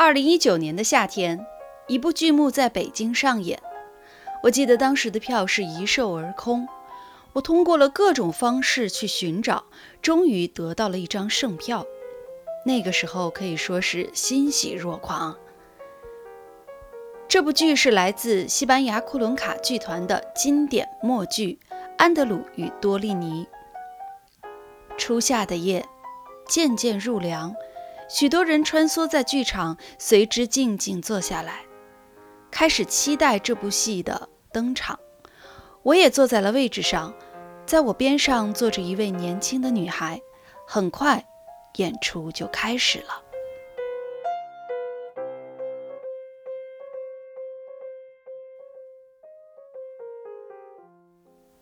二零一九年的夏天，一部剧目在北京上演。我记得当时的票是一售而空。我通过了各种方式去寻找，终于得到了一张剩票。那个时候可以说是欣喜若狂。这部剧是来自西班牙库伦卡剧团的经典默剧《安德鲁与多利尼》。初夏的夜渐渐入凉。许多人穿梭在剧场，随之静静坐下来，开始期待这部戏的登场。我也坐在了位置上，在我边上坐着一位年轻的女孩。很快，演出就开始了。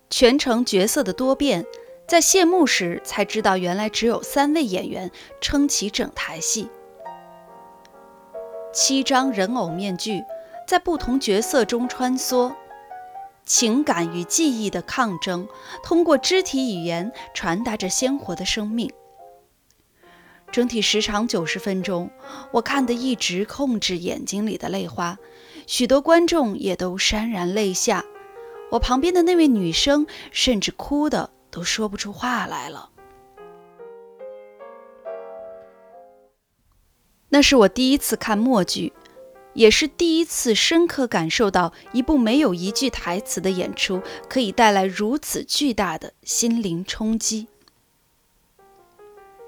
全程角色的多变。在谢幕时才知道，原来只有三位演员撑起整台戏。七张人偶面具在不同角色中穿梭，情感与记忆的抗争，通过肢体语言传达着鲜活的生命。整体时长九十分钟，我看得一直控制眼睛里的泪花，许多观众也都潸然泪下。我旁边的那位女生甚至哭的。都说不出话来了。那是我第一次看默剧，也是第一次深刻感受到一部没有一句台词的演出可以带来如此巨大的心灵冲击。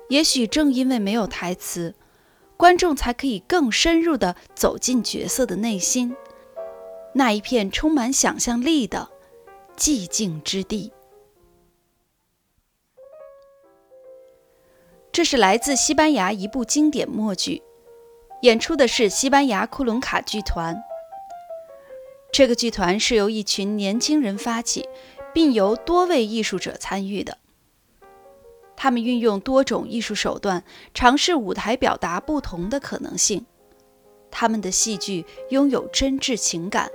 也许正因为没有台词，观众才可以更深入的走进角色的内心，那一片充满想象力的寂静之地。这是来自西班牙一部经典默剧，演出的是西班牙库伦卡剧团。这个剧团是由一群年轻人发起，并由多位艺术者参与的。他们运用多种艺术手段，尝试舞台表达不同的可能性。他们的戏剧拥有真挚情感，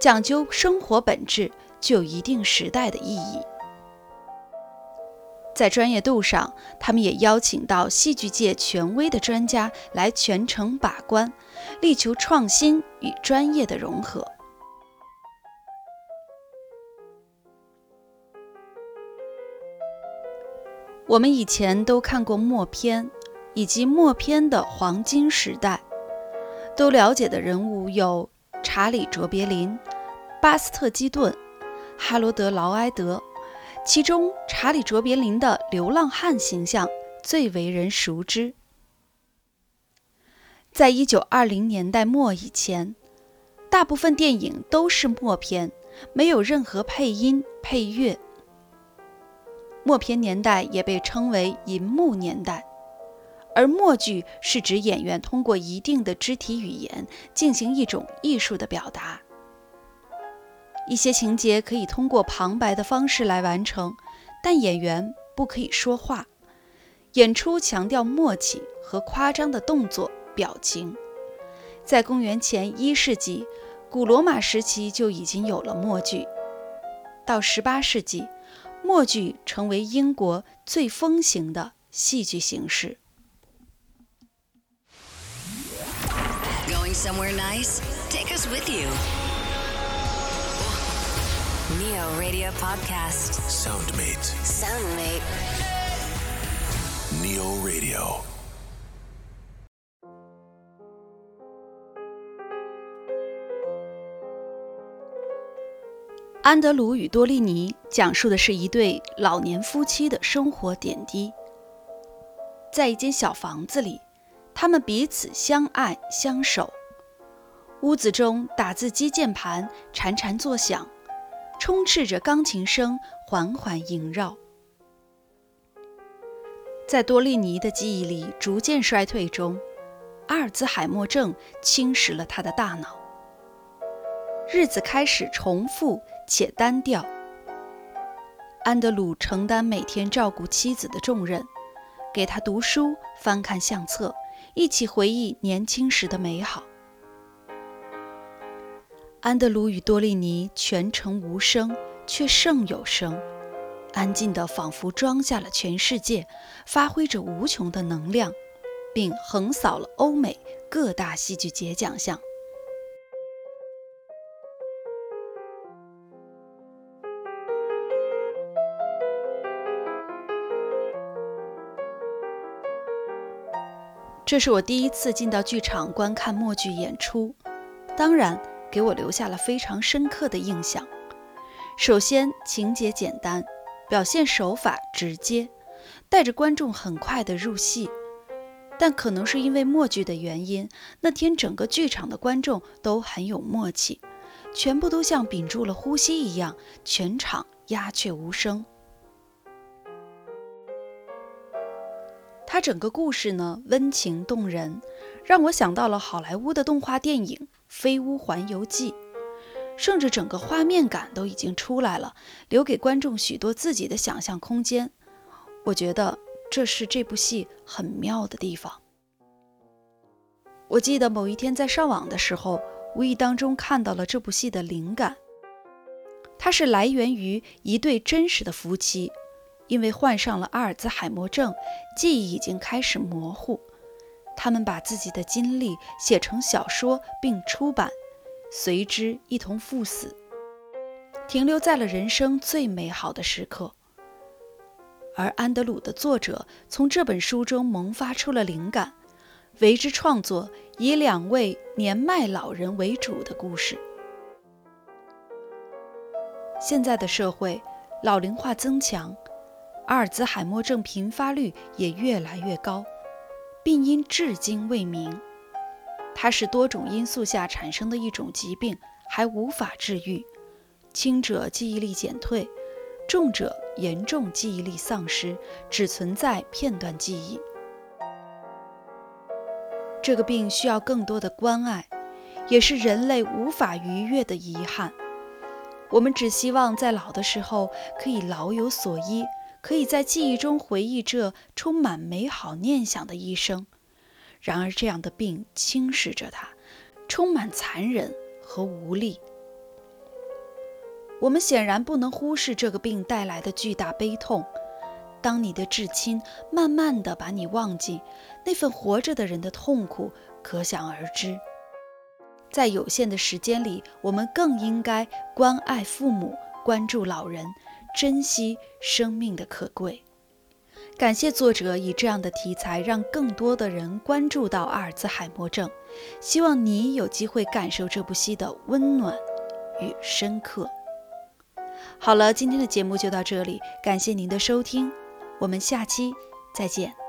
讲究生活本质，具有一定时代的意义。在专业度上，他们也邀请到戏剧界权威的专家来全程把关，力求创新与专业的融合。我们以前都看过默片，以及默片的黄金时代，都了解的人物有查理·卓别林、巴斯特·基顿、哈罗德·劳埃德。其中，查理·卓别林的流浪汉形象最为人熟知。在一九二零年代末以前，大部分电影都是默片，没有任何配音配乐。默片年代也被称为银幕年代，而默剧是指演员通过一定的肢体语言进行一种艺术的表达。一些情节可以通过旁白的方式来完成，但演员不可以说话。演出强调默契和夸张的动作表情。在公元前一世纪，古罗马时期就已经有了默剧。到十八世纪，默剧成为英国最风行的戏剧形式。Going somewhere nice? Take us with you. Neo Radio Podcast. Soundmate. Soundmate. Neo Radio. 安德鲁与多莉尼讲述的是一对老年夫妻的生活点滴。在一间小房子里，他们彼此相爱相守。屋子中打字机键盘潺潺作响。充斥着钢琴声，缓缓萦绕。在多利尼的记忆里逐渐衰退中，阿尔兹海默症侵蚀了他的大脑。日子开始重复且单调。安德鲁承担每天照顾妻子的重任，给他读书、翻看相册，一起回忆年轻时的美好。安德鲁与多莉尼全程无声，却胜有声，安静的仿佛装下了全世界，发挥着无穷的能量，并横扫了欧美各大戏剧节奖项。这是我第一次进到剧场观看默剧演出，当然给我留下了非常深刻的印象。首先，情节简单，表现手法直接，带着观众很快的入戏。但可能是因为默剧的原因，那天整个剧场的观众都很有默契，全部都像屏住了呼吸一样，全场鸦雀无声。它整个故事呢，温情动人，让我想到了好莱坞的动画电影《飞屋环游记》，甚至整个画面感都已经出来了，留给观众许多自己的想象空间。我觉得这是这部戏很妙的地方。我记得某一天在上网的时候，无意当中看到了这部戏的灵感，它是来源于一对真实的夫妻。因为患上了阿尔兹海默症，记忆已经开始模糊。他们把自己的经历写成小说并出版，随之一同赴死，停留在了人生最美好的时刻。而安德鲁的作者从这本书中萌发出了灵感，为之创作以两位年迈老人为主的故事。现在的社会老龄化增强。阿尔兹海默症频发率也越来越高，病因至今未明。它是多种因素下产生的一种疾病，还无法治愈。轻者记忆力减退，重者严重记忆力丧失，只存在片段记忆。这个病需要更多的关爱，也是人类无法逾越的遗憾。我们只希望在老的时候可以老有所依。可以在记忆中回忆这充满美好念想的一生，然而这样的病侵蚀着他，充满残忍和无力。我们显然不能忽视这个病带来的巨大悲痛。当你的至亲慢慢的把你忘记，那份活着的人的痛苦可想而知。在有限的时间里，我们更应该关爱父母，关注老人。珍惜生命的可贵。感谢作者以这样的题材让更多的人关注到阿尔兹海默症。希望你有机会感受这部戏的温暖与深刻。好了，今天的节目就到这里，感谢您的收听，我们下期再见。